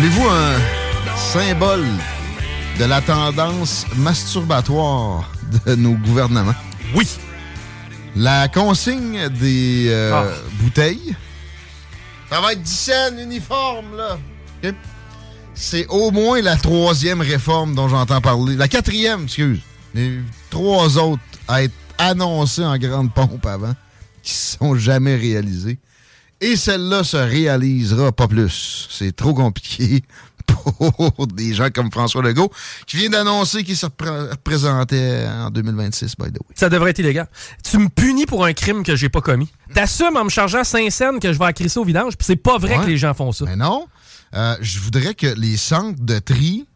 Voulez-vous un symbole de la tendance masturbatoire de nos gouvernements? Oui. La consigne des euh, Ah. bouteilles. Ça va être 10 cents uniforme, là. C'est au moins la troisième réforme dont j'entends parler. La quatrième, excuse. Les trois autres à être annoncées en grande pompe avant, qui ne sont jamais réalisées. Et celle-là se réalisera pas plus. C'est trop compliqué pour des gens comme François Legault, qui vient d'annoncer qu'il se repré- représentait en 2026, by the way. Ça devrait être illégal. Tu me punis pour un crime que j'ai pas commis. T'assumes en me chargeant 5 cents que je vais accrisser au vidange, puis c'est pas vrai Ouais. que les gens font ça. Mais non. Euh, je voudrais que les centres de tri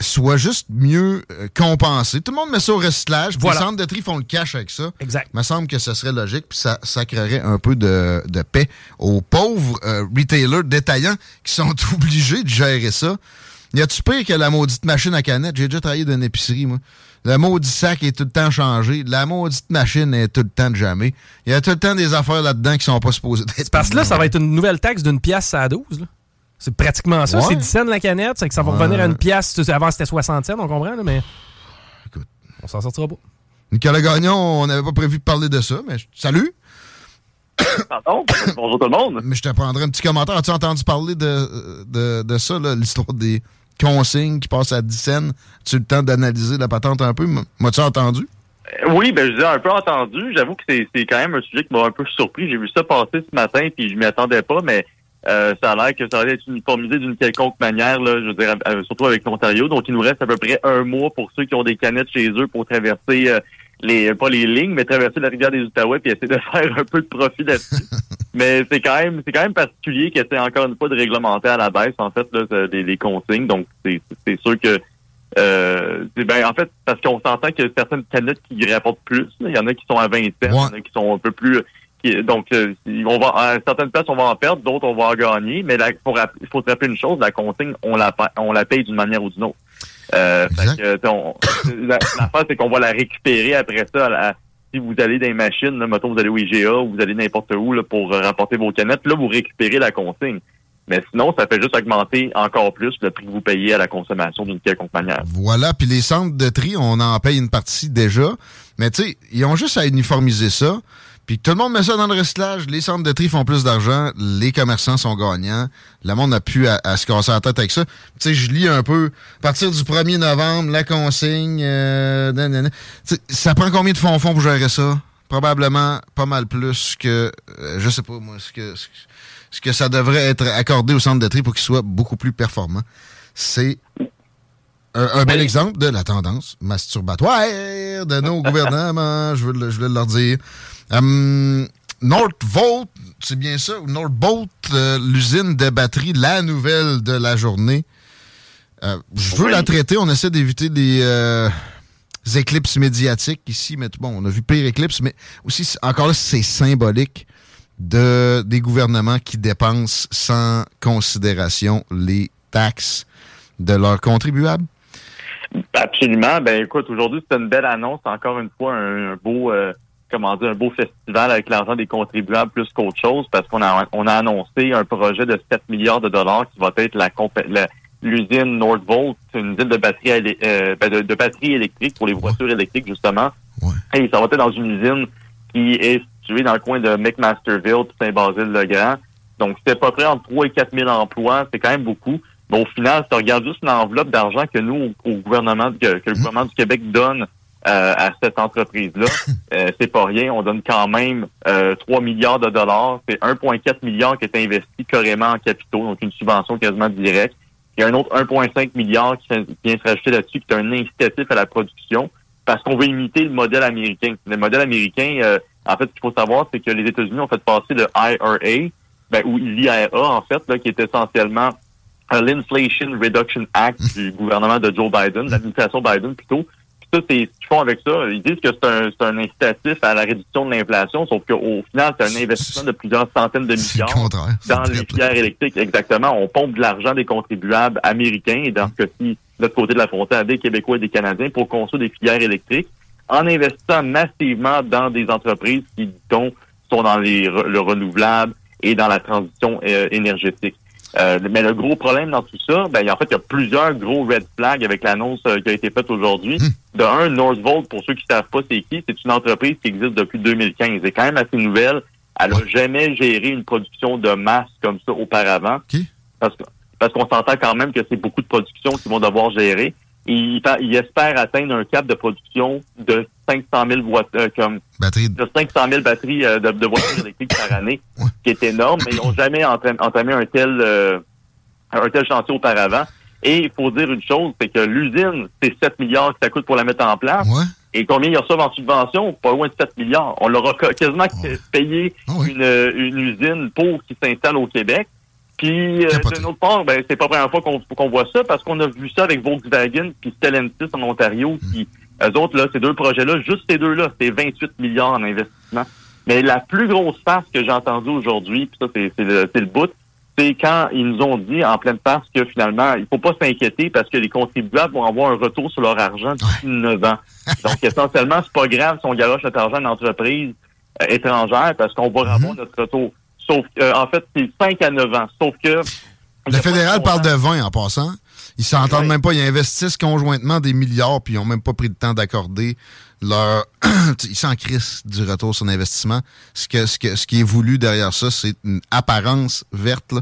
soient juste mieux euh, compensés. Tout le monde met ça au recyclage. Voilà. Les centres de tri font le cash avec ça. Exact. Il me semble que ce serait logique, puis ça, ça créerait un peu de, de paix aux pauvres euh, retailers détaillants qui sont obligés de gérer ça. Y a-tu pire que la maudite machine à canettes? J'ai déjà travaillé dans une épicerie, moi. Le maudit sac est tout le temps changé. La maudite machine est tout le temps de jamais. Il y a tout le temps des affaires là-dedans qui sont pas supposées d'être. Parce que là, ça va être une nouvelle taxe d'une pièce à 12. là. C'est pratiquement ça. Ouais. C'est 10 cents la canette. C'est que ça va Ouais. revenir à une pièce. Avant, c'était 60 cents, on comprend, là, mais. On s'en sortira pas. Nicolas Gagnon, on n'avait pas prévu de parler de ça, mais salut! Pardon? Bonjour tout le monde. Mais je te prendrai un petit commentaire. As-tu entendu parler de, de, de ça, là, l'histoire des consignes qui passent à 10 cents? As-tu eu le temps d'analyser la patente un peu? M'as-tu entendu? Euh, Oui, ben je l'ai un peu entendu. J'avoue que c'est c'est quand même un sujet qui m'a un peu surpris. J'ai vu ça passer ce matin, puis je m'y attendais pas, mais euh, ça a l'air que ça allait être uniformisé d'une quelconque manière, là, je veux dire, euh, surtout avec l'Ontario. Donc, il nous reste à peu près un mois pour ceux qui ont des canettes chez eux pour traverser euh, les pas les lignes, mais traverser la rivière des Outaouais puis essayer de faire un peu de profit là-dessus. mais c'est quand même c'est quand même particulier que c'est encore une fois de réglementer à la baisse, en fait, là, les, les consignes. Donc, c'est c'est sûr que euh, ben, en fait, parce qu'on s'entend qu'il y a certaines canettes qui rapportent plus. Il y en a qui sont à 20 cents, il y en a qui sont un peu plus. Donc, euh, on va à certaines places, on va en perdre, d'autres, on va en gagner. Mais faut il faut se rappeler une chose, la consigne, on la, pa- on la paye d'une manière ou d'une autre. Euh, L'affaire, c'est qu'on va la récupérer après ça. la- si vous allez dans les machines, là, mettons, vous allez au IGA ou vous allez n'importe où là, pour euh, rapporter vos canettes, là, vous récupérez la consigne. Mais sinon, ça fait juste augmenter encore plus le prix que vous payez à la consommation d'une quelconque manière. Voilà, puis les centres de tri, on en paye une partie déjà. Mais tu sais, ils ont juste à uniformiser ça. Puis tout le monde met ça dans le recyclage. Les centres de tri font plus d'argent. Les commerçants sont gagnants. Le monde n'a plus à, à se casser la tête avec ça. Tu sais, je lis un peu. À partir du 1er novembre, la consigne. euh, nanana. Tu sais, ça prend combien de fonds fonds pour gérer ça? Probablement pas mal plus que, euh, je sais pas moi, ce que, ce que- ça devrait être accordé au centre de tri pour qu'il soit beaucoup plus performant. C'est un, bel exemple de la tendance masturbatoire de nos gouvernements, je veux, le- je voulais leur dire. Hum, Northvolt, c'est bien ça, ou Northvolt, euh, l'usine de batterie, la nouvelle de la journée. Euh, je veux la traiter, on essaie d'éviter les euh, éclipses médiatiques ici, mais bon, on a vu pire éclipse, mais aussi, encore là, c'est symbolique de des gouvernements qui dépensent sans considération les taxes de leurs contribuables. Absolument. Ben écoute, aujourd'hui, c'est une belle annonce. Encore une fois, un, un beau euh, comment dire, un beau festival avec l'argent des contribuables plus qu'autre chose, parce qu'on a on a annoncé un projet de 7 milliards de dollars qui va être la, la- l'usine Northvolt, une usine de batterie euh, ben, de, de batterie électrique pour les voitures électriques, justement. Et ça va être dans une usine qui est situé dans le coin de McMasterville, Saint-Basile-le-Grand. Donc, c'est à peu près entre 3 et 4 000 emplois. C'est quand même beaucoup. Mais au final, si tu regardes juste l'enveloppe d'argent que nous, au, gouvernement, que, le gouvernement du Québec donne euh, à cette entreprise-là, euh, c'est pas rien. On donne quand même euh, 3 milliards de dollars. C'est 1,4 milliard qui est investi carrément en capitaux, donc une subvention quasiment directe. Il y a un autre 1,5 milliard qui vient se rajouter là-dessus, qui est un incitatif à la production, parce qu'on veut imiter le modèle américain. Le modèle américain, euh, en fait, ce qu'il faut savoir, c'est que les États-Unis ont fait passer le IRA, ben, ou l'IRA, en fait, là, qui est essentiellement l'Inflation Reduction Act du gouvernement de Joe Biden, l'administration Biden plutôt. Ça, c'est ce qu'ils font avec ça. Ils disent que c'est un, c'est un incitatif à la réduction de l'inflation, sauf qu'au final, c'est un investissement de plusieurs centaines de milliards dans les filières électriques. Exactement. On pompe de l'argent des contribuables américains et dans ce cas-ci, de l'autre côté de la frontière, des Québécois et des Canadiens pour construire des filières électriques en investissant massivement dans des entreprises qui, dont, sont dans les, le renouvelable et dans la transition euh, énergétique. Euh, mais le gros problème dans tout ça, ben, en fait, il y a plusieurs gros red flags avec l'annonce euh, qui a été faite aujourd'hui. Hmm. De un, Northvolt, pour ceux qui ne savent pas c'est qui, c'est une entreprise qui existe depuis 2015. C'est quand même assez nouvelle. Elle n'a jamais géré une production de masse comme ça auparavant. Parce, parce qu'on s'entend quand même que c'est beaucoup de productions qu'ils vont devoir gérer il, il, espère atteindre un cap de production de 500 000 voitures, comme de 500 000 batteries euh, de, voitures électriques par année, qui est énorme, mais ils n'ont jamais entamé un tel euh, un tel chantier auparavant. Et il faut dire une chose, c'est que l'usine, c'est 7 milliards que ça coûte pour la mettre en place. Et combien ils reçoivent en subvention? Pas loin de 7 milliards. On leur a quasiment payé ah une, une usine pour qu'ils s'installe au Québec. Puis, euh, d'une autre part, ben, c'est pas la première fois qu'on voit ça, parce qu'on a vu ça avec Volkswagen puis Stellantis en Ontario, qui, eux autres, là, ces deux projets-là, juste ces deux-là, c'est 28 milliards en investissement. Mais la plus grosse farce que j'ai entendue aujourd'hui, puis ça, c'est le, le bout, c'est quand ils nous ont dit en pleine farce que finalement, il faut pas s'inquiéter parce que les contribuables vont avoir un retour sur leur argent d'ici 9 ans. Donc, essentiellement, c'est pas grave si on garoche notre argent dans entreprise euh, étrangère parce qu'on va avoir hmm. notre retour. Sauf que, en fait, c'est 5 à 9 ans. Sauf que. Le fédéral parle de 20 en passant. Ils s'entendent même pas. Ils investissent conjointement des milliards, puis ils n'ont même pas pris le temps d'accorder leur. ils s'en crissent du retour sur l'investissement. Ce, que, ce, que, ce qui est voulu derrière ça, c'est une apparence verte. Là.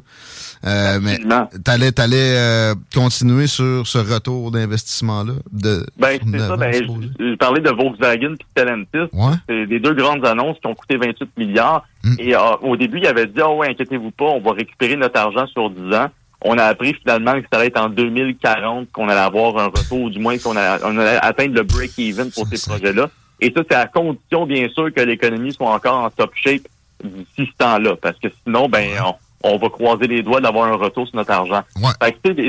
Euh, mais t'allais, t'allais euh, continuer sur ce retour d'investissement-là? De, ben, c'est ça. Ben, je, parlais de Volkswagen et Stellantis. C'est les deux grandes annonces qui ont coûté 28 milliards. Hmm. Et euh, au début, il avait dit, oh ouais, inquiétez-vous pas, on va récupérer notre argent sur 10 ans on a appris finalement que ça allait être en 2040 qu'on allait avoir un retour, ou du moins qu'on allait, on allait atteindre le break-even pour ces projets-là. Et ça, c'est à condition, bien sûr, que l'économie soit encore en top shape d'ici ce temps-là. Parce que sinon, ben, on, on va croiser les doigts d'avoir un retour sur notre argent.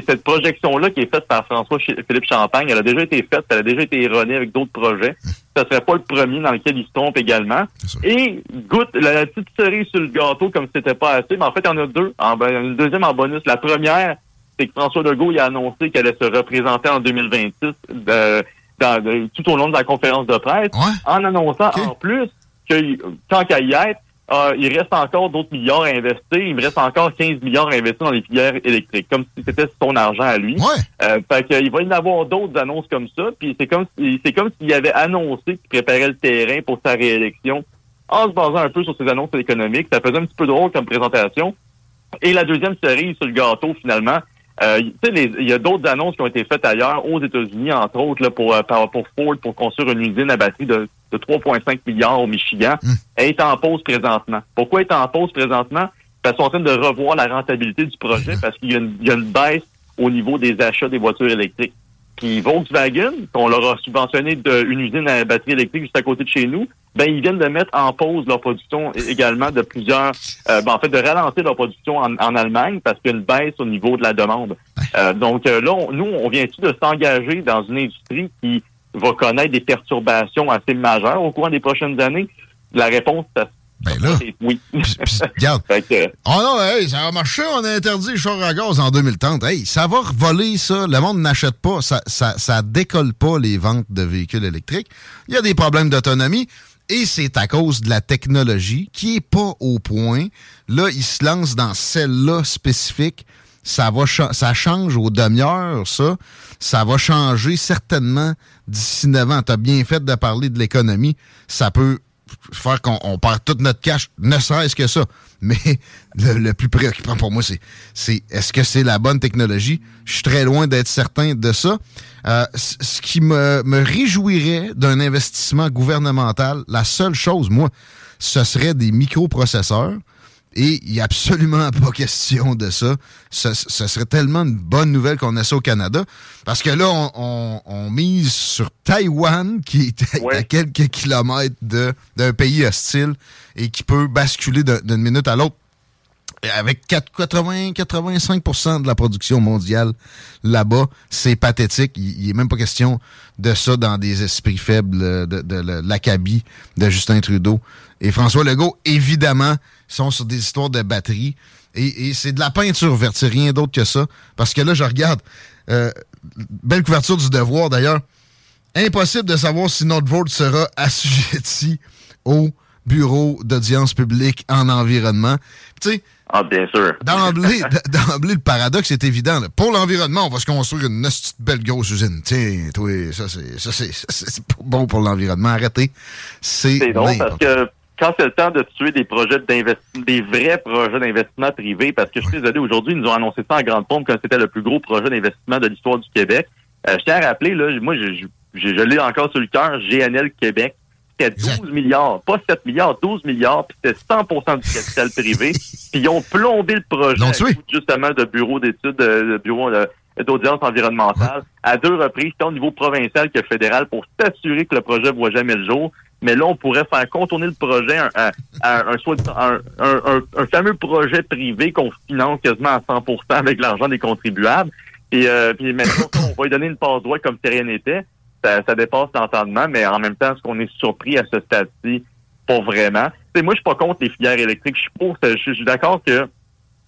cette projection-là qui est faite par François-Philippe Champagne, elle a déjà été faite, elle a déjà été erronée avec d'autres projets. Ça serait pas le premier dans lequel il se trompe également. Et goûte la, petite cerise sur le gâteau comme si c'était pas assez, mais en fait, il y en a deux. En, ben, une deuxième en bonus. La première, c'est que François Legault il a annoncé qu'elle allait se représenter en 2026 tout au long de la conférence de presse, en annonçant en plus que tant qu'à y être, ah, il reste encore d'autres milliards à investir. Il me reste encore 15 milliards à investir dans les filières électriques, comme si c'était son argent à lui. Ouais. Euh, fait qu'il va y en avoir d'autres annonces comme ça. Puis c'est comme c'est comme s'il avait annoncé qu'il préparait le terrain pour sa réélection en se basant un peu sur ses annonces économiques. Ça faisait un petit peu drôle comme présentation. Et la deuxième cerise sur le gâteau, finalement, euh, il y a d'autres annonces qui ont été faites ailleurs, aux États-Unis, entre autres, là, pour, euh, pour Ford, pour construire une usine à batterie de, de 3,5 milliards au Michigan. Elle est en pause présentement. Pourquoi est en pause présentement? Parce qu'ils sont en train de revoir la rentabilité du projet parce qu'il y, y, a une baisse au niveau des achats des voitures électriques. Puis Volkswagen, qu'on leur a subventionné de, une usine à batterie électrique juste à côté de chez nous, ben ils viennent de mettre en pause leur production également de plusieurs, euh, ben, en fait de ralentir leur production en, Allemagne parce qu'il y a une baisse au niveau de la demande. Euh, donc euh, là, nous, on vient-tu de s'engager dans une industrie qui va connaître des perturbations assez majeures au cours des prochaines années? La réponse, ben là, oui. regarde. oh non, hey, ça a marché, on a interdit les chars à gaz en 2030. Hey, ça va voler ça. Le monde n'achète pas. Ça, ça, ça décolle pas les ventes de véhicules électriques. Il y a des problèmes d'autonomie. Et c'est à cause de la technologie qui est pas au point. Là, il se lance dans celle-là spécifique. Ça va ça change aux demi-heures, ça. Ça va changer certainement d'ici 9 ans. Tu as bien fait de parler de l'économie. Ça peut faire qu'on perd tout notre cash, ne serait-ce que ça. Mais le, plus préoccupant pour moi, c'est c'est est-ce que c'est la bonne technologie? Je suis très loin d'être certain de ça. Euh, ce qui me, me réjouirait d'un investissement gouvernemental, la seule chose, moi, ce serait des microprocesseurs et il n'y a absolument pas question de ça. Ce, serait tellement une bonne nouvelle qu'on ait ça au Canada. Parce que là, on, mise sur Taïwan, qui est à quelques kilomètres d'un pays hostile et qui peut basculer d'une minute à l'autre avec 80-85% de la production mondiale là-bas, c'est pathétique. Il n'est même pas question de ça dans des esprits faibles de, de l'acabit de Justin Trudeau. Et François Legault, évidemment, sont sur des histoires de batterie. Et, c'est de la peinture verte, c'est rien d'autre que ça. Parce que là, je regarde, euh, belle couverture du devoir d'ailleurs, impossible de savoir si notre vote sera assujetti au bureau d'audience publique en environnement. Tu sais, ah, bien sûr. D'emblée, le paradoxe est évident. Pour l'environnement, on va se construire une belle grosse usine. Tiens, toi, ça, c'est, ça, c'est, bon pour l'environnement. Arrêtez. C'est, c'est drôle parce que quand c'est le temps de tuer des projets d'investissement, des vrais projets d'investissement privés, parce que je suis désolé, aujourd'hui, ils nous ont annoncé ça en grande pompe comme c'était le plus gros projet d'investissement de l'histoire du Québec. Euh, je tiens à rappeler, là, moi, je, je, je l'ai encore sur le cœur, GNL Québec. C'était 12 milliards, pas 7 milliards, 12 milliards, puis c'était 100 du capital privé. puis ils ont plombé le projet, justement, de bureau d'études, de, bureau d'audience environnementale, à deux reprises, tant au niveau provincial que fédéral, pour s'assurer que le projet ne voit jamais le jour mais là, on pourrait faire contourner le projet à, un, un, fameux projet privé qu'on finance quasiment à 100% avec l'argent des contribuables. Et euh, puis maintenant, on va lui donner une passe droite comme si rien n'était. Ça, ça, dépasse l'entendement, mais en même temps, est-ce qu'on est surpris à ce stade-ci? Pas vraiment. T'sais, moi, je suis pas contre les filières électriques. Je suis pour. Je suis d'accord que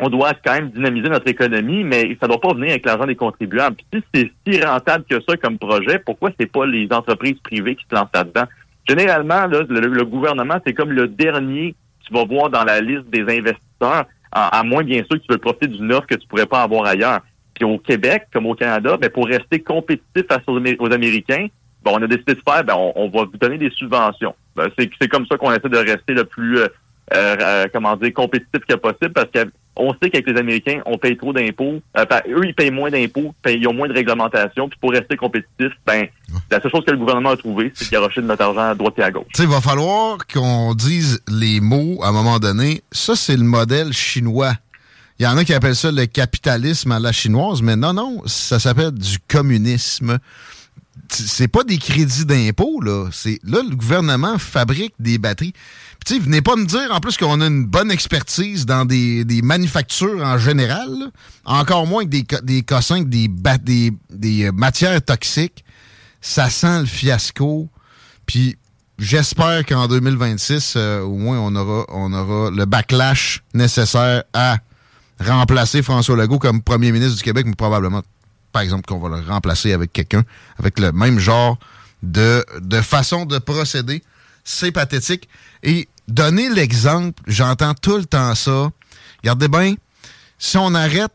on doit quand même dynamiser notre économie, mais ça doit pas venir avec l'argent des contribuables. Puis si c'est si rentable que ça comme projet, pourquoi c'est pas les entreprises privées qui se lancent là-dedans? Généralement, le, gouvernement, c'est comme le dernier que tu vas voir dans la liste des investisseurs, à, moins bien sûr que tu veux profiter d'une offre que tu pourrais pas avoir ailleurs. Puis au Québec, comme au Canada, ben, pour rester compétitif face aux, Américains, ben, on a décidé de faire, ben, on, va vous donner des subventions. Ben, c'est comme ça qu'on essaie de rester le plus, euh, euh, comment dire, compétitif que possible, parce que on sait qu'avec les Américains, on paye trop d'impôts. Euh, eux, ils payent moins d'impôts, ils ont moins de réglementation. Puis pour rester compétitif, ben, la seule chose que le gouvernement a trouvé, c'est garocher de notre argent à droite et à gauche. il va falloir qu'on dise les mots à un moment donné. Ça, c'est le modèle chinois. Il y en a qui appellent ça le capitalisme à la chinoise, mais non, non, ça s'appelle du communisme. C'est pas des crédits d'impôt, là. C'est là, le gouvernement fabrique des batteries. Puis, tu venez pas me dire en plus qu'on a une bonne expertise dans des, manufactures en général, encore moins que des, des cossins, des, des, des euh, matières toxiques. Ça sent le fiasco. Puis, j'espère qu'en 2026, euh, au moins, on aura, on aura le backlash nécessaire à remplacer François Legault comme premier ministre du Québec, mais probablement, par exemple, qu'on va le remplacer avec quelqu'un avec le même genre de, de façon de procéder c'est pathétique. Et donner l'exemple, j'entends tout le temps ça. Regardez bien, si on arrête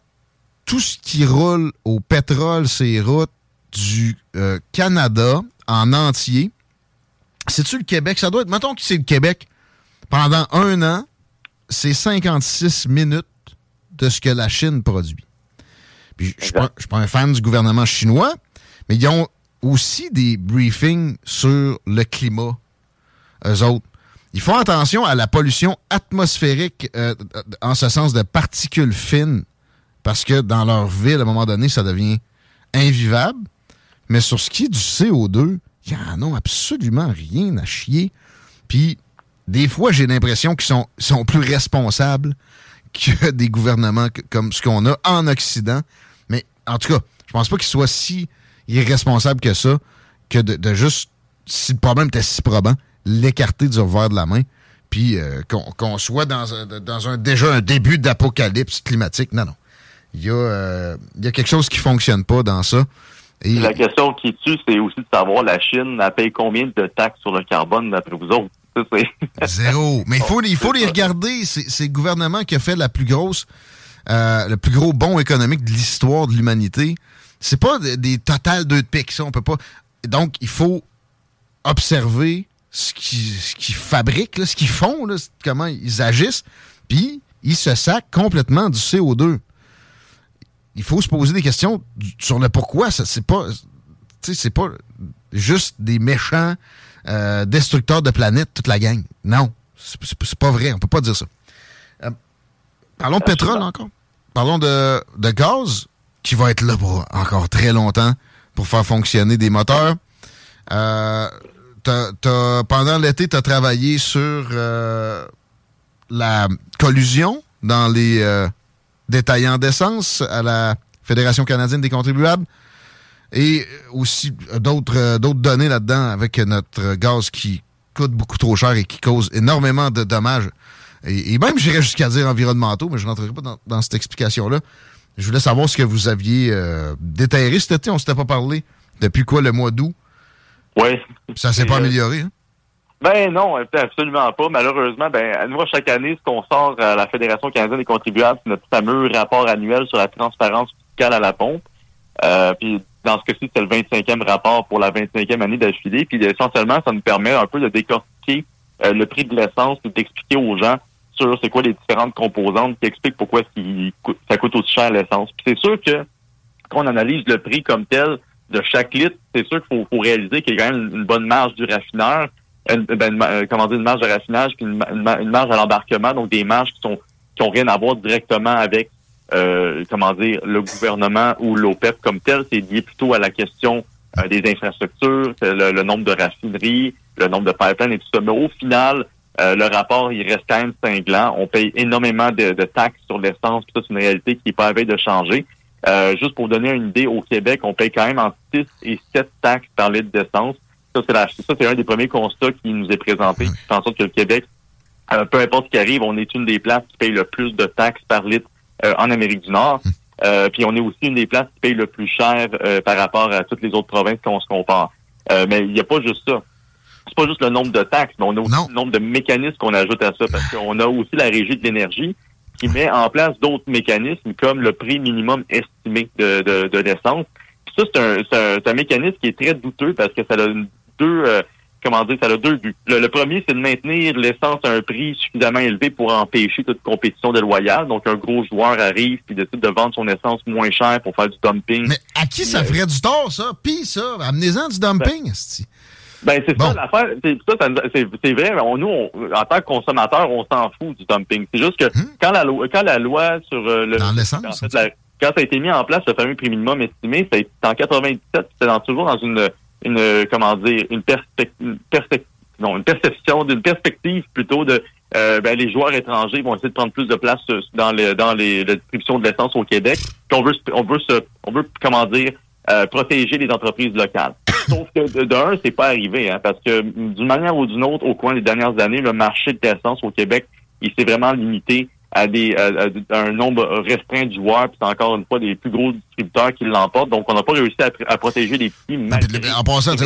tout ce qui roule au pétrole, ces routes du euh, Canada en entier, c'est-tu le Québec? Ça doit être, mettons que c'est le Québec, pendant un an, c'est 56 minutes de ce que la Chine produit. Puis, je ne suis pas un fan du gouvernement chinois, mais ils ont aussi des briefings sur le climat eux autres. Ils font attention à la pollution atmosphérique euh, en ce sens de particules fines, parce que dans leur ville, à un moment donné, ça devient invivable. Mais sur ce qui est du CO2, ils n'en ont absolument rien à chier. Puis, des fois, j'ai l'impression qu'ils sont, sont plus responsables que des gouvernements comme ce qu'on a en Occident. En tout cas, je pense pas qu'ils soient si irresponsables que ça, que de, de juste, si le problème était si probant, l'écarter du revers de la main, puis euh, qu'on soit dans un, dans un déjà un début d'apocalypse climatique. Non, non. Il y, a, euh, il y a quelque chose qui fonctionne pas dans ça. Et... La question qui tue, c'est aussi de savoir la Chine, elle paye combien de taxes sur le carbone d'après vous autres? Zéro. Mais il faut, il faut les regarder. C'est le gouvernement qui a fait la plus grosse, euh, le plus gros bond économique de l'histoire de l'humanité. C'est pas des, totales de pics, ça. On peut pas. Donc, il faut observer ce qu'ils fabriquent, ce qu'ils font, comment ils agissent, puis ils se sacent complètement du CO2. Il faut se poser des questions sur le pourquoi. C'est pas, c'est pas juste des méchants euh, destructeurs de planète, toute la gang. Non, c'est pas vrai. On peut pas dire ça. Euh, parlons de pétrole encore. Parlons de, de gaz, qui va être là pour encore très longtemps pour faire fonctionner des moteurs. Euh, pendant l'été, tu as travaillé sur euh, la collusion dans les euh, détaillants d'essence à la Fédération canadienne des contribuables et aussi d'autres d'autres données là-dedans avec notre gaz qui coûte beaucoup trop cher et qui cause énormément de dommages. Et, même, j'irais jusqu'à dire environnementaux, mais je ne rentrerai pas dans, cette explication-là. Je voulais savoir ce que vous aviez euh, déterré cet été. On ne s'était pas parlé. Depuis quoi, le mois d'août? Oui. Ça s'est pas amélioré, hein? Ben non, absolument pas. Malheureusement, ben nous, chaque année, ce qu'on sort à la Fédération canadienne des contribuables, c'est notre fameux rapport annuel sur la transparence fiscale à la pompe. Euh, puis dans ce cas-ci, c'est le 25e rapport pour la 25e année d'affilée. Puis essentiellement, ça nous permet un peu de décortiquer euh, le prix de l'essence et d'expliquer aux gens sur c'est quoi les différentes composantes qui expliquent pourquoi ça coûte aussi cher l'essence. Puis c'est sûr que quand on analyse le prix comme tel de chaque litre, c'est sûr qu'il faut, réaliser qu'il y a quand même une bonne marge du raffineur, une, ben, euh, comment dire, une marge de raffinage puis une, marge à l'embarquement, donc des marges qui sont qui ont rien à voir directement avec euh, comment dire le gouvernement ou l'OPEP comme tel. C'est lié plutôt à la question euh, des infrastructures, le, le, nombre de raffineries, le nombre de pipelines et tout ça. Mais au final, euh, le rapport, il reste quand même cinglant. On paye énormément de, taxes sur l'essence, ça, c'est une réalité qui n'est pas à veille de changer. Euh, juste pour donner une idée, au Québec, on paye quand même entre 6 et 7 taxes par litre d'essence. Ça, c'est un des premiers constats qui nous est présenté. en sorte que le Québec, euh, peu importe ce qui arrive, on est une des places qui paye le plus de taxes par litre en Amérique du Nord. Hum. puis on est aussi une des places qui paye le plus cher par rapport à toutes les autres provinces qu'on se compare. mais il n'y a pas juste ça c'est pas juste le nombre de taxes, mais on a aussi le nombre de mécanismes qu'on ajoute à ça, parce qu'on a aussi la régie de l'énergie qui met en place d'autres mécanismes comme le prix minimum estimé de, de, de l'essence. Ça, c'est un, un, mécanisme qui est très douteux parce que ça a deux euh, comment dire, ça a deux buts. Le, premier, c'est de maintenir l'essence à un prix suffisamment élevé pour empêcher toute compétition déloyale. Donc, un gros joueur arrive puis décide de vendre son essence moins cher pour faire du dumping. Mais à qui ça ferait du tort, ça? Pis ça, amenez-en du dumping, ben, ben c'est ça l'affaire. C'est ça, c'est vrai. On, nous, en tant que consommateurs, on s'en fout du dumping. C'est juste que hmm? quand la loi, quand la loi sur euh, le, quand ça a été mis en place, le fameux prix minimum estimé, c'est en 97, c'était dans, toujours dans une, une, comment dire, une perspective, non, une perception, d'une perspective plutôt de euh, ben, les joueurs étrangers vont essayer de prendre plus de place euh, dans les dans les la distribution de l'essence au Québec. Puis on veut on veut se, on veut comment dire euh, protéger les entreprises locales. Sauf que d'un, c'est pas arrivé, hein, parce que d'une manière ou d'une autre, au coin des dernières années, le marché de l'essence au Québec, il s'est vraiment limité à des un nombre restreint de joueurs, puis c'est encore une fois des plus gros distributeurs qui l'emportent. Donc, on n'a pas réussi à, protéger les petits. En passant,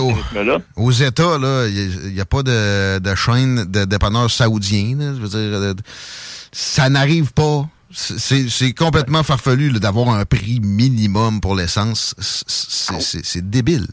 aux États, il n'y a, pas de, de chaîne de dépanneurs saoudiens. je veux dire, ça n'arrive pas c'est complètement farfelu d'avoir un prix minimum pour l'essence. C'est débile.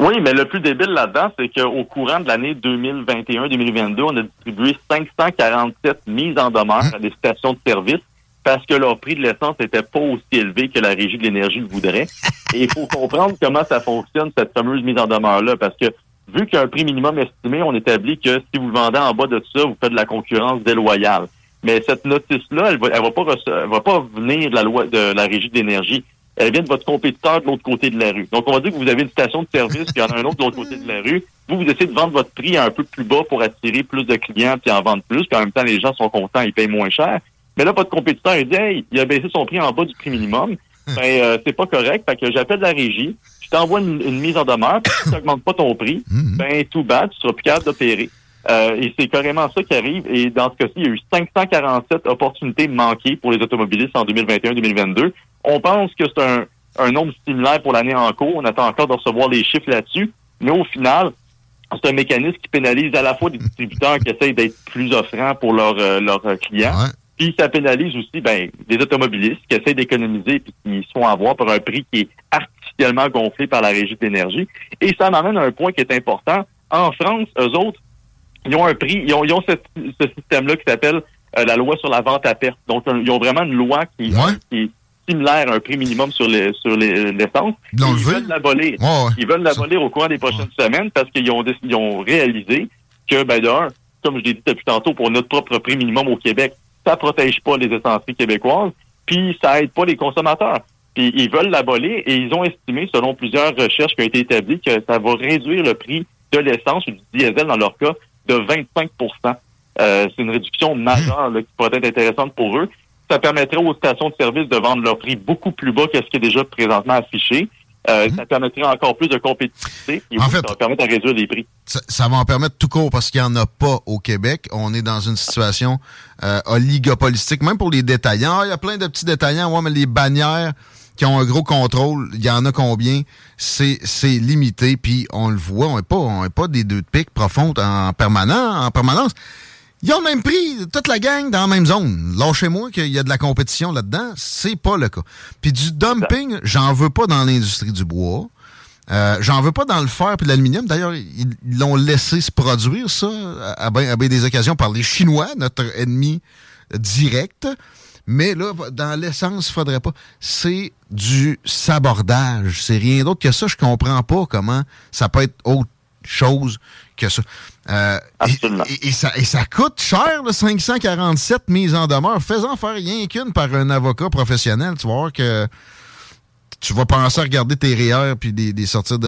Oui, mais le plus débile là-dedans, c'est qu'au courant de l'année 2021-2022, on a distribué 547 mises en demeure hein? à des stations de service parce que leur prix de l'essence n'était pas aussi élevé que la Régie de l'énergie le voudrait. Et il faut comprendre comment ça fonctionne, cette fameuse mise en demeure-là, parce que vu qu'il y a un prix minimum estimé, on établit que si vous le vendez en bas de ça, vous faites de la concurrence déloyale. Mais cette notice-là, elle va, elle va pas, va pas venir de la loi de la régie de l'énergie. Elle vient de votre compétiteur de l'autre côté de la rue. Donc, on va dire que vous avez une station de service, puis il y en a un autre de l'autre côté de la rue. Vous, vous essayez de vendre votre prix un peu plus bas pour attirer plus de clients, puis en vendre plus, puis en même temps, les gens sont contents, ils payent moins cher. Mais là, votre compétiteur, il dit, hey, il a baissé son prix en bas du prix minimum. Ben, euh, c'est pas correct. Fait que j'appelle la régie, je t'envoie une, mise en demeure, puis si tu n'augmentes pas ton prix, mm-hmm. ben, tout bas, tu seras plus capable d'opérer. Euh, et c'est carrément ça qui arrive. Et dans ce cas-ci, il y a eu 547 opportunités manquées pour les automobilistes en 2021-2022. On pense que c'est un, un nombre similaire pour l'année en cours. On attend encore de recevoir les chiffres là-dessus. Mais au final, c'est un mécanisme qui pénalise à la fois des distributeurs qui essayent d'être plus offrants pour leurs euh, leurs clients. Puis ça pénalise aussi ben, des automobilistes qui essayent d'économiser et qui sont à voir pour un prix qui est artificiellement gonflé par la régie d'énergie. Et ça m'amène à un point qui est important. En France, eux autres, ils ont un prix, ils ont, ils ont ce, ce système-là qui s'appelle euh, la loi sur la vente à perte. Donc, ils ont vraiment une loi qui, Ouais. qui est similaire à un prix minimum sur les sur les- l'essence. Ils veulent l'abolir. Ouais, ouais. Ils veulent l'abolir au cours des prochaines semaines parce qu'ils ont, ils ont réalisé que, ben, d'un, comme je l'ai dit depuis tantôt, pour notre propre prix minimum au Québec, ça protège pas les essenceries québécoises, puis ça aide pas les consommateurs. Puis ils veulent l'abolir et ils ont estimé, selon plusieurs recherches qui ont été établies, que ça va réduire le prix de l'essence ou du diesel dans leur cas de 25 euh, C'est une réduction majeure là, qui pourrait être intéressante pour eux. Ça permettrait aux stations de service de vendre leur prix beaucoup plus bas que ce qui est déjà présentement affiché. Euh, Ça permettrait encore plus de compétitivité et En oui, fait- ça va permettre de réduire les prix. ça, ça va en permettre tout court parce qu'il n'y en a pas au Québec. On est dans une situation euh, oligopolistique, même pour les détaillants. Ah, Il y a plein de petits détaillants, ouais, mais les bannières qui ont un gros contrôle, il y en a combien? C'est limité, puis on le voit, on n'est pas, on pas des deux de pique profondes en permanent, en permanence. Ils ont même prix, toute la gang dans la même zone. Lâchez-moi qu'il y a de la compétition là-dedans, c'est pas le cas. Puis du dumping, j'en veux pas dans l'industrie du bois. Euh, J'en veux pas dans le fer et l'aluminium. D'ailleurs, ils l'ont laissé se produire, ça, à bien à bien des occasions par les Chinois, notre ennemi direct. Mais là, dans l'essence, il faudrait pas. C'est du sabordage. C'est rien d'autre que ça. Je comprends pas comment ça peut être autre chose que ça. Euh, Absolument. Et, ça, et ça coûte cher, le 547 mises en demeure. Fais-en faire rien qu'une par un avocat professionnel. Tu vas voir que tu vas penser à regarder tes REER puis des, des sorties de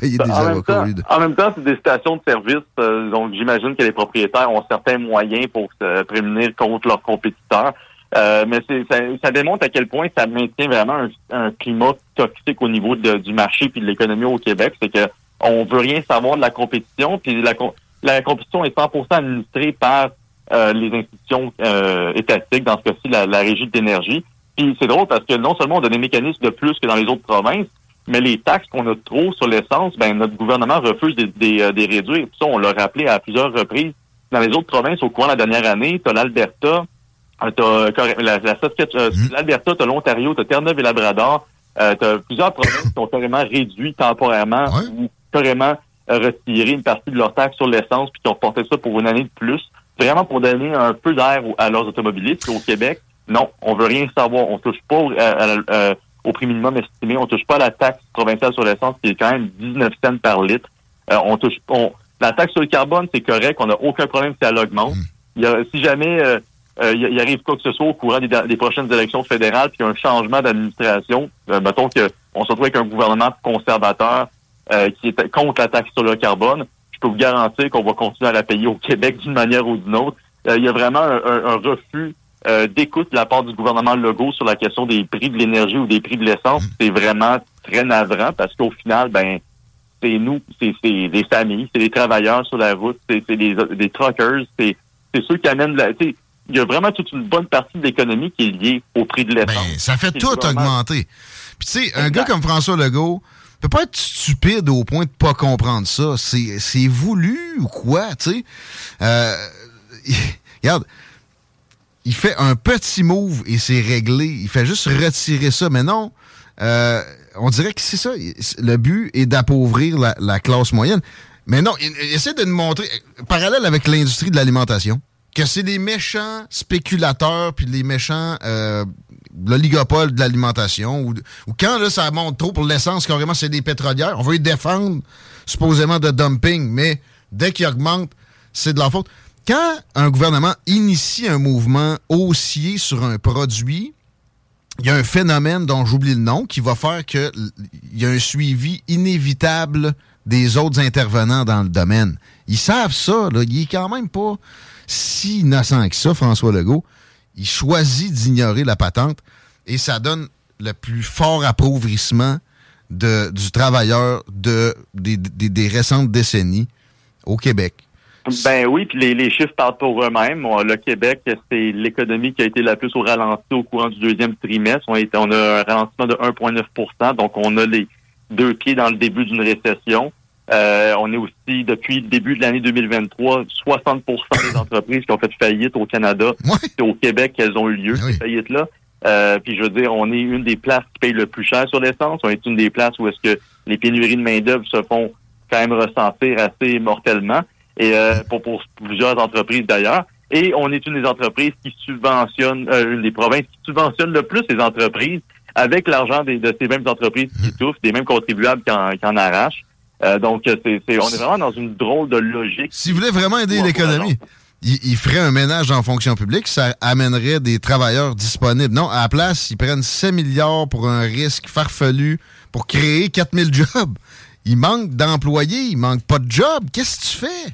payer des en, même temps, en même c'est des stations de service, euh, donc j'imagine que les propriétaires ont certains moyens pour se prémunir contre leurs compétiteurs. Euh, mais ça, ça démontre à quel point ça maintient vraiment un, un climat toxique au niveau de- du marché puis de l'économie au Québec. C'est que on veut rien savoir de la compétition, puis la, com- la compétition est 100% administrée par euh, les institutions euh, étatiques, dans ce cas-ci la, la régie de l'énergie. Puis c'est drôle parce que non seulement on a des mécanismes de plus que dans les autres provinces, mais les taxes qu'on a trop sur l'essence, ben notre gouvernement refuse de les euh, réduire. Puis ça, on l'a rappelé à plusieurs reprises. Dans les autres provinces, au cours de la dernière année, tu as l'Alberta, euh, t'as Cor- la, la Saskatchewan- euh, l'Alberta, tu as l'Ontario, tu as Terre-Neuve et Labrador. Euh, tu as plusieurs provinces qui ont carrément réduit temporairement Ouais. ou carrément euh, retiré une partie de leur taxe sur l'essence puis qui ont reporté ça pour une année de plus. Vraiment pour donner un peu d'air à leurs automobilistes. Au Québec, non, on veut rien savoir. On touche pas à- à- euh, au prix minimum estimé. On touche pas à la taxe provinciale sur l'essence qui est quand même 19 cents par litre. Euh, on touche on, la taxe sur le carbone, c'est correct. On n'a aucun problème si elle augmente. Il y a, si jamais euh, euh, il arrive quoi que ce soit au courant des, des prochaines élections fédérales, puis il y a un changement d'administration, euh, mettons que on se retrouve avec un gouvernement conservateur euh, qui est contre la taxe sur le carbone, je peux vous garantir qu'on va continuer à la payer au Québec d'une manière ou d'une autre. Euh, il y a vraiment un, un- un refus euh, d'écoute de la part du gouvernement Legault sur la question des prix de l'énergie ou des prix de l'essence. C'est vraiment très navrant parce qu'au final, ben c'est nous, c'est des familles, c'est des travailleurs sur la route, c'est des, des truckers, c'est ceux qui amènent la. Il y a vraiment toute une bonne partie de l'économie qui est liée au prix de l'essence. Ben, ça fait tout vraiment- augmenter. Puis tu sais, un Exact. gars comme François Legault peut pas être stupide au point de pas comprendre ça. C'est c'est voulu ou quoi, tu sais? Euh, regarde, il fait un petit move et c'est réglé. Il fait juste retirer ça. Mais non, euh, on dirait que c'est ça. Le but est d'appauvrir la, la classe moyenne. Mais non, il, essaie de nous montrer, parallèle avec l'industrie de l'alimentation, que c'est des méchants spéculateurs puis des méchants euh, l'oligopole de l'alimentation, ou, quand là, ça monte trop pour l'essence, carrément, c'est des pétrolières. On veut les défendre, supposément, de dumping, mais dès qu'ils augmentent, c'est de la faute. Quand un gouvernement initie un mouvement haussier sur un produit, il y a un phénomène dont j'oublie le nom qui va faire qu'il y a un suivi inévitable des autres intervenants dans le domaine. Ils savent ça, là. Il est quand même pas si innocent que ça, François Legault. Il choisit d'ignorer la patente et ça donne le plus fort appauvrissement du travailleur de, des, des, des récentes décennies au Québec. Ben oui, puis les, les chiffres parlent pour eux-mêmes. Le Québec, c'est l'économie qui a été la plus au ralenti au courant du deuxième trimestre. On, est, on a un ralentissement de 1,9% donc on a les deux pieds dans le début d'une récession. Euh, on est aussi, depuis le début de l'année 2023, 60% des entreprises qui ont fait faillite au Canada. C'est au Québec qu'elles ont eu lieu, ces faillites-là. Euh, puis je veux dire, on est une des places qui paye le plus cher sur l'essence. On est une des places où est-ce que les pénuries de main-d'œuvre se font quand même ressentir assez mortellement et euh, pour, pour plusieurs entreprises d'ailleurs. Et on est une des entreprises qui subventionne, euh, une des provinces qui subventionne le plus les entreprises avec l'argent de ces mêmes entreprises qui touffent, des mêmes contribuables qui en, qui en arrachent. Euh, donc, c'est, c'est, on est vraiment dans une drôle de logique. Si vous voulez vraiment aider l'économie, il, il, ferait un ménage en fonction publique, ça amènerait des travailleurs disponibles. Non, à la place, ils prennent 7 milliards pour un risque farfelu pour créer 4000 jobs. Il manque d'employés, il manque pas de jobs. Qu'est-ce que tu fais?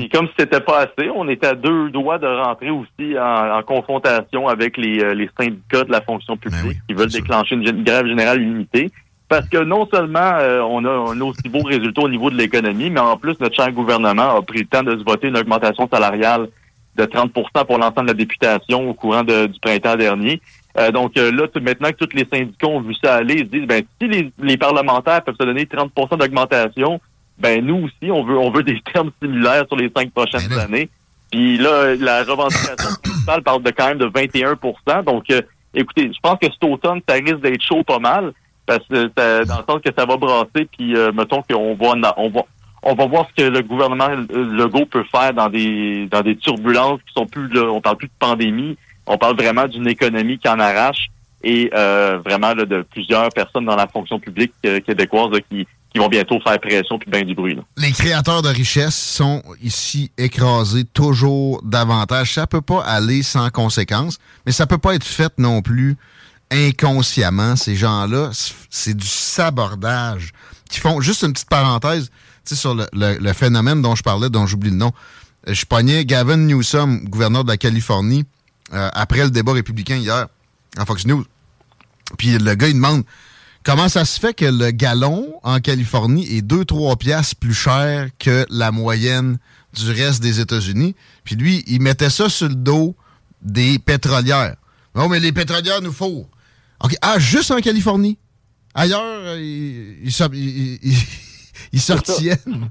Puis comme si c'était pas assez, on était à deux doigts de rentrer aussi en, en confrontation avec les, euh, les, syndicats de la fonction publique ben oui, qui veulent déclencher une grève générale illimitée. Parce que non seulement euh, on a un aussi beau résultat au niveau de l'économie, mais en plus, notre cher gouvernement a pris le temps de se voter une augmentation salariale de 30% pour l'ensemble de la députation au courant de, du printemps dernier. Euh, donc euh, là, maintenant que tous les syndicats ont vu ça aller, ils se disent ben si les, les parlementaires peuvent se donner 30% d'augmentation, ben nous aussi, on veut on veut des termes similaires sur les cinq prochaines ben années. Puis là, la revendication principale parle de quand même de 21% Donc, écoutez, je pense que cet automne, ça risque d'être chaud pas mal parce que ça, dans le sens que ça va brasser, puis euh, mettons qu'on va on va on va voir ce que le gouvernement Legault peut faire dans des dans des turbulences qui sont plus là, on parle plus de pandémie, on parle vraiment d'une économie qui en arrache et euh, vraiment là, de plusieurs personnes dans la fonction publique euh, québécoise là, qui qui vont bientôt faire pression puis bien du bruit. Les créateurs de richesse sont ici écrasés toujours davantage. Ça peut pas aller sans conséquences, mais ça peut pas être fait non plus inconsciemment, ces gens-là, c'est du sabordage. Qui font juste une petite parenthèse sur le, phénomène dont je parlais, dont j'oublie le nom. Je pognais Gavin Newsom, gouverneur de la Californie, euh, après le débat républicain hier, en Fox News. Puis le gars, il demande comment ça se fait que le gallon en Californie est 2-3 piastres plus cher que la moyenne du reste des États-Unis? Puis lui, il mettait ça sur le dos des pétrolières. Non, mais les pétrolières nous fourrent. OK. Ah, juste en Californie. Ailleurs, euh, ils, ils, ils, sortiennent.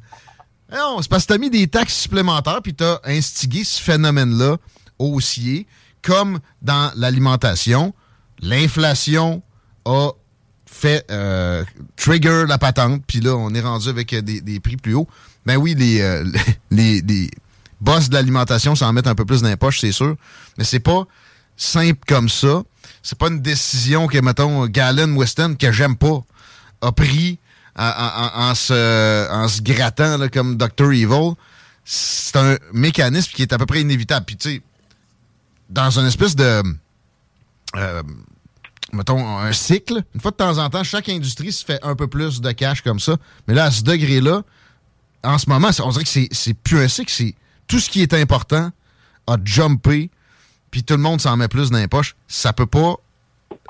Non, c'est parce que t'as mis des taxes supplémentaires puis t'as instigé ce phénomène-là haussier, comme dans l'alimentation. L'inflation a fait euh, trigger la patente, puis là, on est rendu avec des, des, prix plus hauts. Ben oui, les, euh, les, les boss de l'alimentation s'en mettent un peu plus dans les poches, c'est sûr. Mais c'est pas simple comme ça c'est pas une décision que, mettons, Galen Weston, que j'aime pas, a pris en, se, en se grattant comme Dr. Evil. C'est un mécanisme qui est à peu près inévitable. Puis, tu sais, dans une espèce de. Euh, mettons, un cycle, une fois de temps en temps, chaque industrie se fait un peu plus de cash comme ça. Mais là, à ce degré-là, en ce moment, on dirait que c'est plus un cycle, tout ce qui est important a jumpé puis tout le monde s'en met plus dans les poches, ça peut pas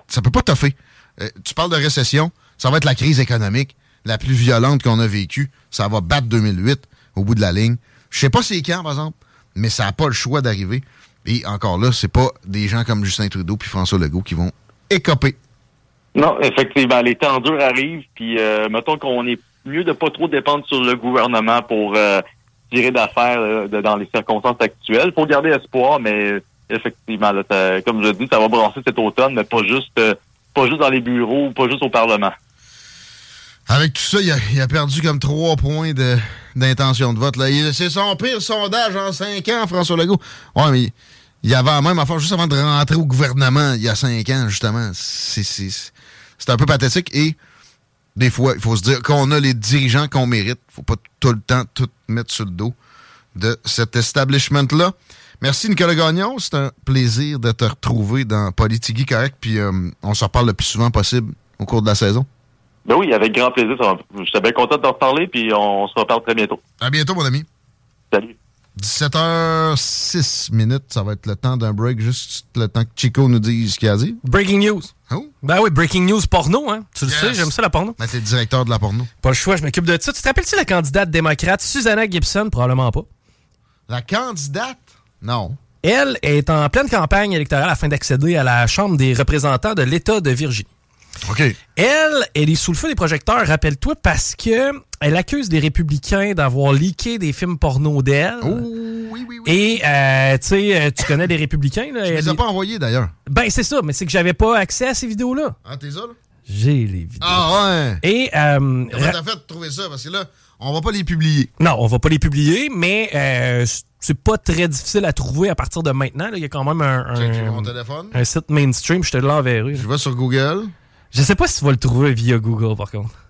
ça peut pas toffer. Euh, tu parles de récession, ça va être la crise économique la plus violente qu'on a vécue. Ça va battre 2008 au bout de la ligne. Je sais pas c'est quand, par exemple, mais ça n'a pas le choix d'arriver. Et encore là, c'est pas des gens comme Justin Trudeau puis François Legault qui vont écoper. Non, effectivement, les temps durs arrivent, puis euh, mettons qu'on est mieux de pas trop dépendre sur le gouvernement pour euh, tirer d'affaires euh, dans les circonstances actuelles. Faut garder espoir, mais effectivement, là, comme je dis, ça va brasser cet automne, mais pas juste, pas juste dans les bureaux, pas juste au Parlement. Avec tout ça, il a, il a perdu comme trois points d'intention de, vote. C'est son pire sondage en cinq ans, François Legault. Ouais, mais Il y avait la même affaire juste avant de rentrer au gouvernement il y a cinq ans, justement. C'est un peu pathétique et des fois, il faut se dire qu'on a les dirigeants qu'on mérite. faut pas tout le temps tout mettre sur le dos de cet establishment-là. Merci Nicolas Gagnon. C'est un plaisir de te retrouver dans Politigui Correct. Puis euh, on se reparle le plus souvent possible au cours de la saison. Ben oui, avec grand plaisir. Je suis bien content de t'en reparler, puis on se reparle très bientôt. À bientôt, mon ami. Salut. 17h06 minutes, ça va être le temps d'un break, juste le temps que Chico nous dise ce qu'il a dit. Breaking news. Oh. Ben oui, breaking news porno, hein. Tu le Yes. sais, j'aime ça la porno. Ben, t'es directeur de la porno. Pas le choix, je m'occupe de ça. Tu te rappelles-tu la candidate démocrate Susanna Gibson? Probablement pas. La candidate? Non. Elle est en pleine campagne électorale afin d'accéder à la Chambre des représentants de l'État de Virginie. OK. Elle, elle est sous le feu des projecteurs, rappelle-toi, parce que elle accuse des républicains d'avoir leaké des films porno d'elle. Oh, oui, oui, oui. Et, euh, tu sais, euh, tu connais les républicains, là. Tu les as pas envoyés, d'ailleurs. Ben, c'est ça, mais c'est que j'avais pas accès à ces vidéos-là. Ah, t'es ça, là? J'ai les vidéos. Ah, ouais. Et, euh, ra- t'as fait de trouver ça? Parce que là, on va pas les publier. non, on va pas les publier, mais euh, c'est pas très difficile à trouver à partir de maintenant. là. Il y a quand même un, mon téléphone. un site mainstream, je te l'enverrai. Je vais sur Google. Je sais pas si tu vas le trouver via Google, par contre.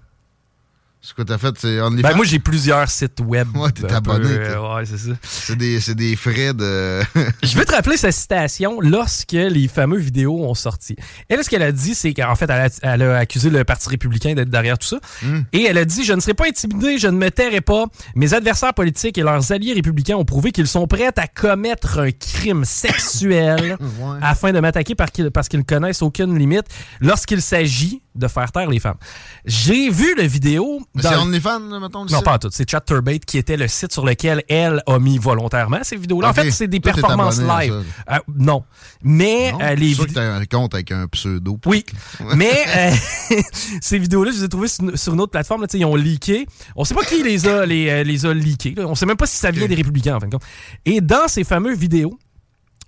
Ce que t'as fait, c'est OnlyFans? Ben, moi, j'ai plusieurs sites web. Ouais, t'es peu, abonné, euh, ouais, c'est ça. C'est des, c'est des frais de... Je veux te rappeler sa citation lorsque les fameux vidéos ont sorti. Elle, ce qu'elle a dit, c'est qu'en fait, elle a, elle a accusé le Parti républicain d'être derrière tout ça. Hmm. Et elle a dit Je ne serai pas intimidée, je ne me tairai pas. Mes adversaires politiques et leurs alliés républicains ont prouvé qu'ils sont prêts à commettre un crime sexuel Ouais. afin de m'attaquer parce qu'ils ne connaissent aucune limite lorsqu'il s'agit de faire taire les femmes. J'ai vu la vidéo. C'est OnlyFans, mettons, le non, site? pas en tout. C'est Chatterbait qui était le site sur lequel elle a mis volontairement ces vidéos-là. En fait, c'est des Toi, performances live. Euh, non. Mais Non? euh, les que vidéos. t'as un compte avec un pseudo? Oui, mais euh, ces vidéos-là, je les ai trouvées sur, une autre plateforme. Là, ils ont leaké. On sait pas qui les a, les, les a leakés. là. On sait même pas si ça vient des républicains, en fin de compte. Et dans ces fameuses vidéos,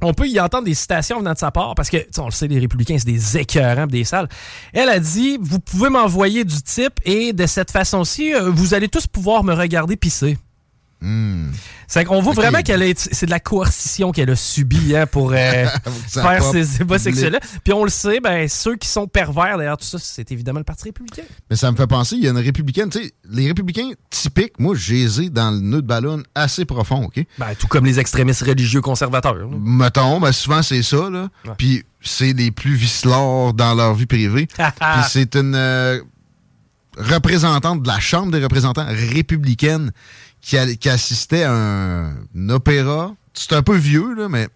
on peut y entendre des citations venant de sa part, parce que, on le sait, les républicains, c'est des écœurants des salles. Elle a dit, vous pouvez m'envoyer du type et de cette façon-ci, euh, vous allez tous pouvoir me regarder pisser. Hmm. C'est qu'on voit vraiment qu'elle est, c'est de la coercition qu'elle a subie hein, pour euh, faire ces ébats sexuels-là. Puis on le sait, ben, ceux qui sont pervers derrière tout ça, c'est évidemment le Parti républicain. Mais ça me fait penser, il y a une républicaine, tu sais, les républicains typiques, moi, j'ai dans le nœud de ballon assez profond, OK? Ben, tout comme les extrémistes religieux conservateurs. là. Mettons, ben souvent c'est ça, là. Ouais. Puis c'est les plus vicelards dans leur vie privée. Ah, Puis c'est une euh, représentante de la Chambre des représentants républicaine qui, a- qui assistait à un, un opéra. C'est un peu vieux, là, mais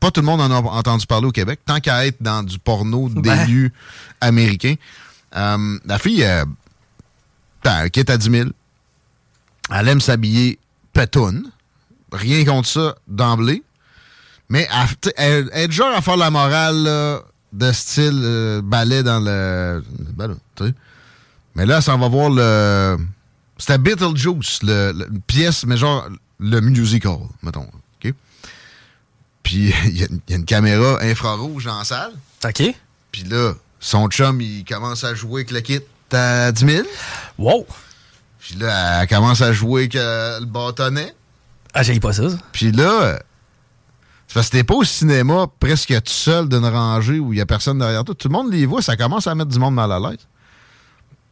pas tout le monde en a entendu parler au Québec. Tant qu'à être dans du porno Ben. d'élus américains. Euh, la fille, euh, ben, elle quitte à 10 000. Elle aime s'habiller pétoune. Rien contre ça d'emblée. Mais elle, est du genre à faire la morale là, de style euh, ballet dans le. Ben. Mais là, ça va voir le. C'était Beetlejuice, le, le- une pièce, mais genre le musical, mettons. OK? Puis il y, a une- il y a une caméra infrarouge dans la salle. OK. Puis là, son chum, il commence à jouer avec le kit à 10 000. Wow. Puis là, elle commence à jouer avec euh, le bâtonnet. Ah, j'ai pas ça. ça. Puis là, c'est parce que t'es pas au cinéma presque tout seul d'une rangée où il y a personne derrière toi. Tout le monde les voit, ça commence à mettre du monde mal à l'aise.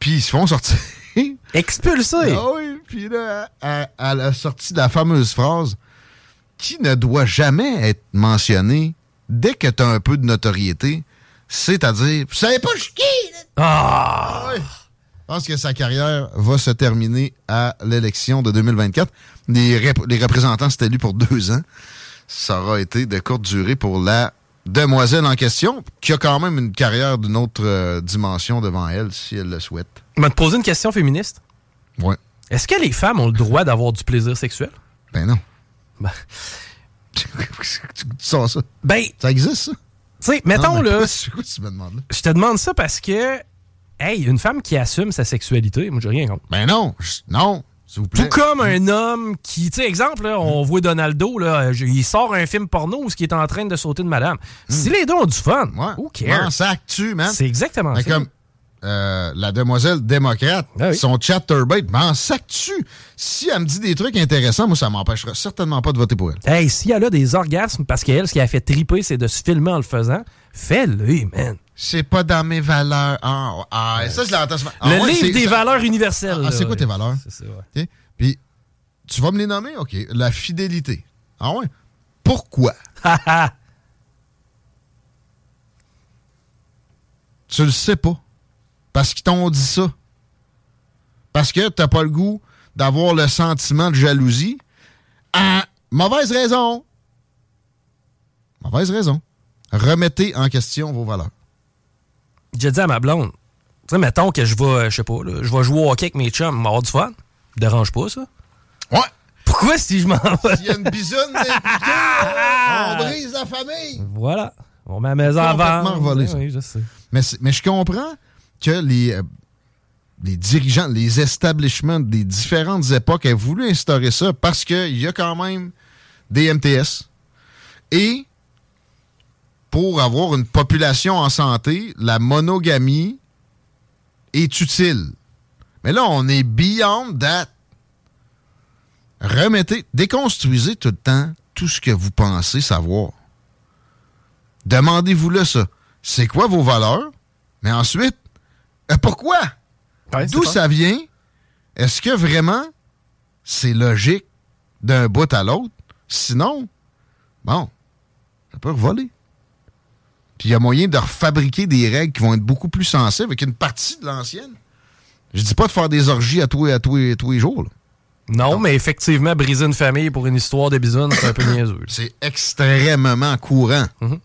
Puis ils se font sortir. Expulsé. Ah oui, puis là, elle, elle a sorti la fameuse phrase qui ne doit jamais être mentionnée dès que tu as un peu de notoriété, c'est-à-dire, vous savez pas je suis qui? Ah! Ah oui. Je pense que sa carrière va se terminer à l'élection de 2024. Les, rep- les représentants s'étaient élus pour deux ans. Ça aura été de courte durée pour la demoiselle en question, qui a quand même une carrière d'une autre euh, dimension devant elle, si elle le souhaite. Je vais te poser une question féministe? Ouais. Est-ce que les femmes ont le droit d'avoir du plaisir sexuel? Ben non. Ben, tu sens ça? ben, tu Ça existe, ça? sais, mettons, Non, mais là, pourquoi- C'est quoi tu me demandes là? je te demande ça parce que, hey, une femme qui assume sa sexualité, moi, j'ai rien contre. Ben non. je- Non. S'il vous plaît. Tout comme un homme qui, tu sais, exemple, là, on voit Donaldo, là, il sort un film porno où ce qui est en train de sauter de madame. Si les deux ont du fun, Ouais. who cares? M'en sac-tu, man? C'est exactement Mais ça. comme, euh, la demoiselle démocrate, Ah oui. son chat turbate, m'en sac-tu? Si elle me dit des trucs intéressants, moi, ça m'empêchera certainement pas de voter pour elle. Hey, si elle a des orgasmes, parce qu'elle, ce qui a fait triper, c'est de se filmer en le faisant, fais-le, man. C'est pas dans mes valeurs. Ah, ah, ça, je l'entends souvent. Ah, le ouais, livre des ça- valeurs universelles. Ah, là, c'est quoi tes valeurs? C'est ça, ouais. OK? Puis, tu vas me les nommer? OK. La fidélité. Ah ouais? Pourquoi? tu le sais pas. Parce qu'ils t'ont dit ça. Parce que t'as pas le goût d'avoir le sentiment de jalousie. Ah, mauvaise raison. Mauvaise raison. Remettez en question vos valeurs. J'ai dit à ma blonde, tu sais, mettons que je vais, je sais pas, je vais jouer au hockey avec mes chums, m'avoir du fun. Dérange pas, ça. Ouais. Pourquoi si je m'en vais? S'il y a une bisoune on brise la famille. Voilà. On met la maison ça. oui, je sais. Mais, je comprends que les, euh, les dirigeants, les establishments des différentes époques aient voulu instaurer ça parce qu'il y a quand même des MTS. Et pour avoir une population en santé, la monogamie est utile. Mais là, on est beyond that. Remettez, déconstruisez tout le temps tout ce que vous pensez savoir. Demandez-vous-le ça. C'est quoi vos valeurs? Mais ensuite, euh, pourquoi? Ouais, D'où ça vient? Est-ce que vraiment c'est logique d'un bout à l'autre? Sinon, bon, ça peut revoler. Puis il y a moyen de refabriquer des règles qui vont être beaucoup plus sensées avec une partie de l'ancienne. Je dis pas de faire des orgies à tous à tous les- tous les jours. là. Non, mais effectivement, briser une famille pour une histoire de bisounes, c'est un peu niaiseux. C'est extrêmement courant. Mhm.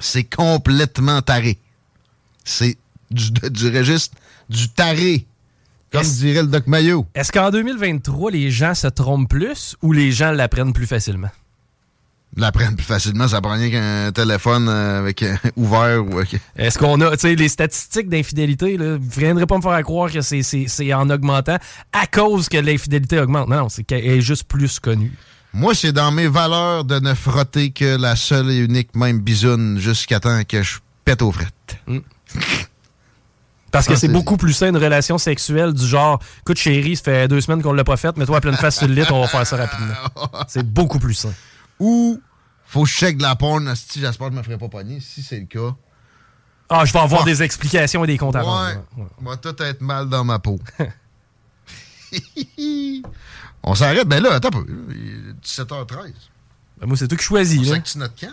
C'est complètement taré. C'est du, du registre du taré. Comme dirait le Doc Mayo. Est-ce qu'en 2023, les gens se trompent plus ou les gens l'apprennent plus facilement? L'apprennent plus facilement, ça prend rien qu'un téléphone euh, avec euh, ouvert ou Est-ce qu'on a, tu sais, les statistiques d'infidélité, là, vous ne viendrez pas me faire croire que c'est- c'est c'est en augmentant à cause que l'infidélité augmente. Non, non, c'est qu'elle est juste plus connue. Moi, c'est dans mes valeurs de ne frotter que la seule et unique même bisoune jusqu'à temps que je pète aux frettes. Parce que c'est beaucoup plus sain une relation sexuelle du genre, écoute chérie, ça fait deux semaines qu'on l'a pas faite, mais toi à pleine face sur le lit, on va faire ça rapidement. C'est beaucoup plus sain. Ou faut que je check de la porn, si j'espère que je me ferai pas pogner. Si c'est le cas, Ah, je vais avoir Ah. des explications et des comptes à rendre. ouais, Ouais. va tout être mal dans ma peau. On s'arrête, ben là, attends un peu. Il est 17h13. Ben, moi, c'est toi qui choisis. C'est que tu notes quand?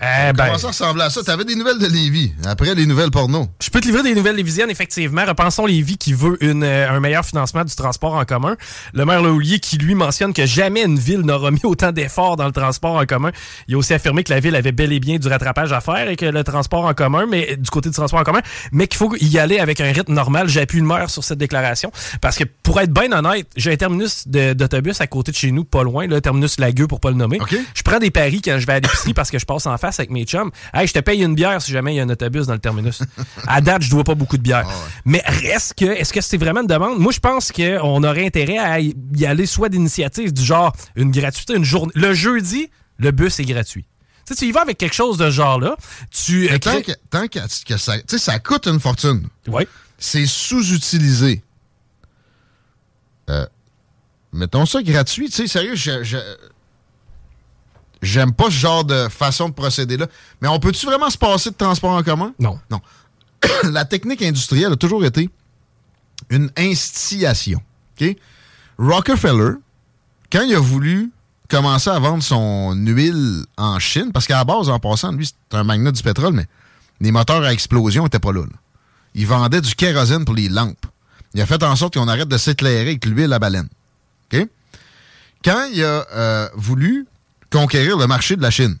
Eh ben, Comment ça ressemblait à ça? T'avais des nouvelles de Lévis, après les nouvelles porno. Je peux te livrer des nouvelles lévisiennes, effectivement. Repensons Lévis qui veut une, euh, un meilleur financement du transport en commun. Le maire Laulier qui lui mentionne que jamais une ville n'aura mis autant d'efforts dans le transport en commun. Il a aussi affirmé que la ville avait bel et bien du rattrapage à faire et que le transport en commun, mais du côté du transport en commun, mais qu'il faut y aller avec un rythme normal. J'appuie le maire sur cette déclaration parce que pour être bien honnête, j'ai un terminus d'autobus à côté de chez nous, pas loin, le terminus Lagueux pour pas le nommer. Je prends des paris quand je vais à l'épicerie parce que je passe en face avec mes chums. Hey, je te paye une bière si jamais il y a un autobus dans le terminus. à date, je dois pas beaucoup de bière. Mais reste que, est-ce que c'est vraiment une demande? Moi, je pense qu'on aurait intérêt à y aller soit d'initiative du genre une gratuité, une journée. Le jeudi, le bus est gratuit. Tu sais, tu y vas avec quelque chose de ce genre-là. Tu. Mais euh, tant que, tant que, que ça, tu sais, ça coûte une fortune. Ouais. C'est sous-utilisé. Euh, mettons ça gratuit. Tu sais, sérieux, je- je- j'aime pas ce genre de façon de procéder-là. Mais on peut-tu vraiment se passer de transport en commun? Non. Non. La technique industrielle a toujours été une instillation. Rockefeller, quand il a voulu commencer à vendre son huile en Chine, parce qu'à la base, en passant, lui, c'est un magnat du pétrole, mais les moteurs à explosion n'étaient pas là, là. Il vendait du kérosène pour les lampes. Il a fait en sorte qu'on arrête de s'éclairer avec l'huile à baleine. Quand il a euh, voulu conquérir le marché de la Chine,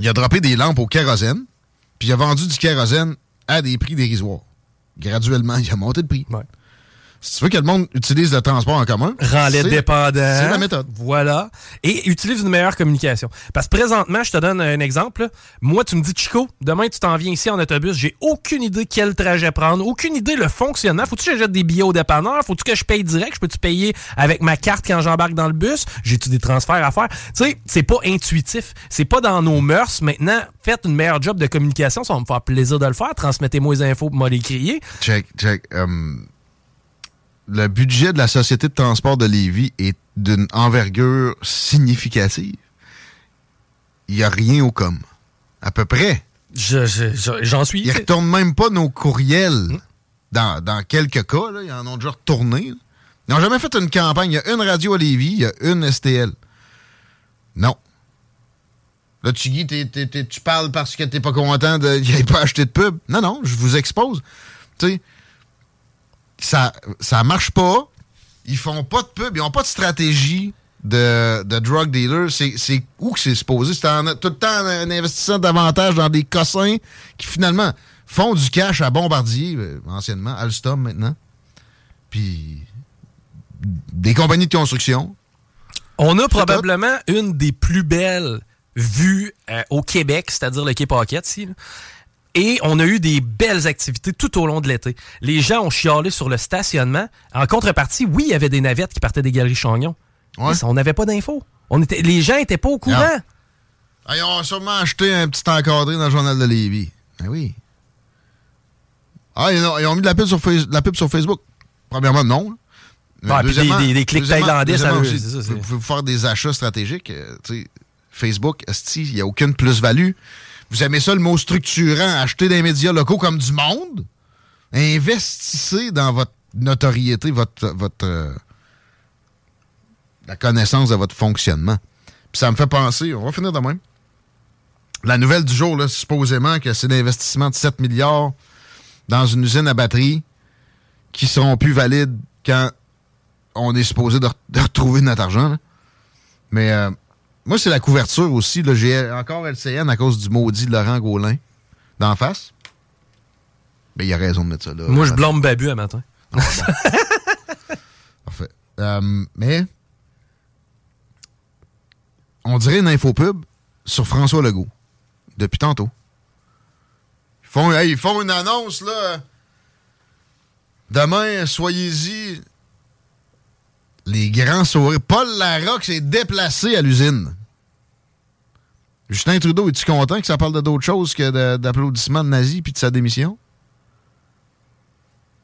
il a droppé des lampes au kérosène, puis il a vendu du kérosène à des prix dérisoires. Graduellement, il a monté le prix. Si tu veux que le monde utilise le transport en commun, Rends-les dépendants. C'est la méthode. Voilà. Et utilise une meilleure communication. Parce que présentement, je te donne un exemple. Moi, tu me dis, Chico, demain, tu t'en viens ici en autobus. J'ai aucune idée quel trajet prendre, aucune idée le fonctionnement. Faut-tu que j'achète des billets au dépanneur? Faut-tu que je paye direct? Je peux-tu payer avec ma carte quand j'embarque dans le bus? J'ai-tu des transferts à faire? Tu sais, c'est pas intuitif. C'est pas dans nos mœurs. Maintenant, faites une meilleure job de communication. Ça va me faire plaisir de le faire. Transmettez-moi les infos pour moi les crier. Check, check. Um, le budget de la Société de transport de Lévis est d'une envergure significative. Il n'y a rien au com. À peu près. Je- je- je- J'en suis. Ils ne retournent même pas nos courriels. Dans, dans quelques cas, là, ils en ont déjà retourné. là. Ils n'ont jamais fait une campagne. Il y a une radio à Lévis, il y a une STL. Non. Là, tu, t'es- tu parles parce que t'es pas content de- qu'il n'ait pas acheté de pub. Non, non, je vous expose. Tu sais, ça, ça marche pas. Ils font pas de pub. Ils ont pas de stratégie de, de drug dealer. C'est où que c'est supposé? C'est en- tout le temps en investissant davantage dans des cossins qui, finalement, font du cash à Bombardier, euh, anciennement, Alstom maintenant. Puis des compagnies de construction. On a probablement une des plus belles vues euh, au Québec, c'est-à-dire le Quai Paquette ici. Et on a eu des belles activités tout au long de l'été. Les gens ont chialé sur le stationnement. En contrepartie, oui, il y avait des navettes qui partaient des galeries Chagnon. Mais ça, on n'avait pas d'infos. On était, les gens étaient pas au courant. Ah, ils ont sûrement acheté un petit encadré dans le journal de Lévis. Ben oui. Ah, ils ont, ils ont mis de la pub sur, Face- de la pub sur Facebook. Premièrement, non. Puis deuxièmement- des- des- des clics thaïlandais, ça veut- Vous pouvez faire des achats stratégiques. euh, Facebook, il n'y a aucune plus-value. Vous aimez ça, le mot structurant, acheter des médias locaux comme du monde? Investissez dans votre notoriété, votre, votre euh, la connaissance de votre fonctionnement. Puis ça me fait penser, on va finir de même. La nouvelle du jour, là, supposément que c'est l'investissement de 7 milliards dans une usine à batterie qui seront plus valides quand on est supposé de, de retrouver notre argent. là. Mais euh, moi, c'est la couverture aussi. J'ai encore LCN à cause du maudit Laurent Gaulin d'en face. Mais il a raison de mettre ça là. Moi, je blâme Babu un matin. Parfait. Euh, mais on dirait une infopub sur François Legault depuis tantôt. Ils font, hey, ils font une annonce là. Demain, soyez-y. Les grands sourires. Paul Larocque s'est déplacé à l'usine. Justin Trudeau, es-tu content que ça parle de d'autres choses que d'applaudissements nazis puis de sa démission?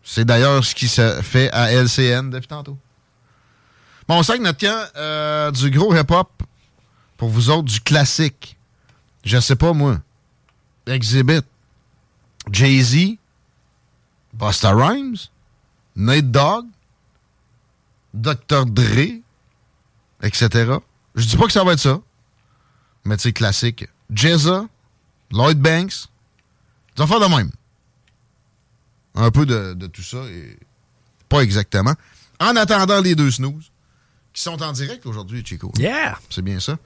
C'est d'ailleurs ce qui se fait à LCN depuis tantôt. Bon, on sait que notre camp, euh, du gros hip-hop, pour vous autres, du classique. Je sais pas, moi. Exhibit. Jay-Z. Busta Rhymes. Nate Dogg. Dr. Dre. Etc. Je dis pas que ça va être ça. Mais sais, classique. Jezza. Lloyd Banks. Des affaires de même. Un peu de, de tout ça et pas exactement. En attendant les deux snooze, qui sont en direct aujourd'hui, Chico. Yeah! C'est bien ça.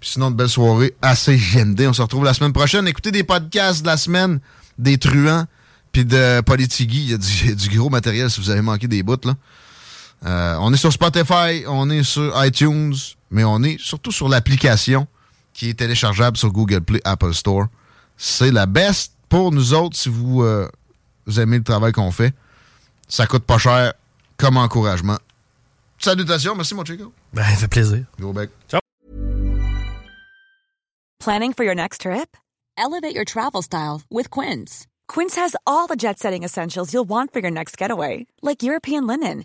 Puis sinon, de belles soirées assez GMD. On se retrouve la semaine prochaine. Écoutez des podcasts de la semaine, des truands, puis de Politigui. Il y a du, il y a du gros matériel si vous avez manqué des bouts, là. Euh, on est sur Spotify, on est sur iTunes, mais on est surtout sur l'application qui est téléchargeable sur Google Play, Apple Store. C'est la best pour nous autres si vous, euh, vous aimez le travail qu'on fait. Ça coûte pas cher comme encouragement. Salutations, merci mon Chico. Ben, ça fait plaisir. Gros bec. Planning for your next trip? Elevate your travel style with Quince. Quince has all the jet setting essentials you'll want for your next getaway, like European linen,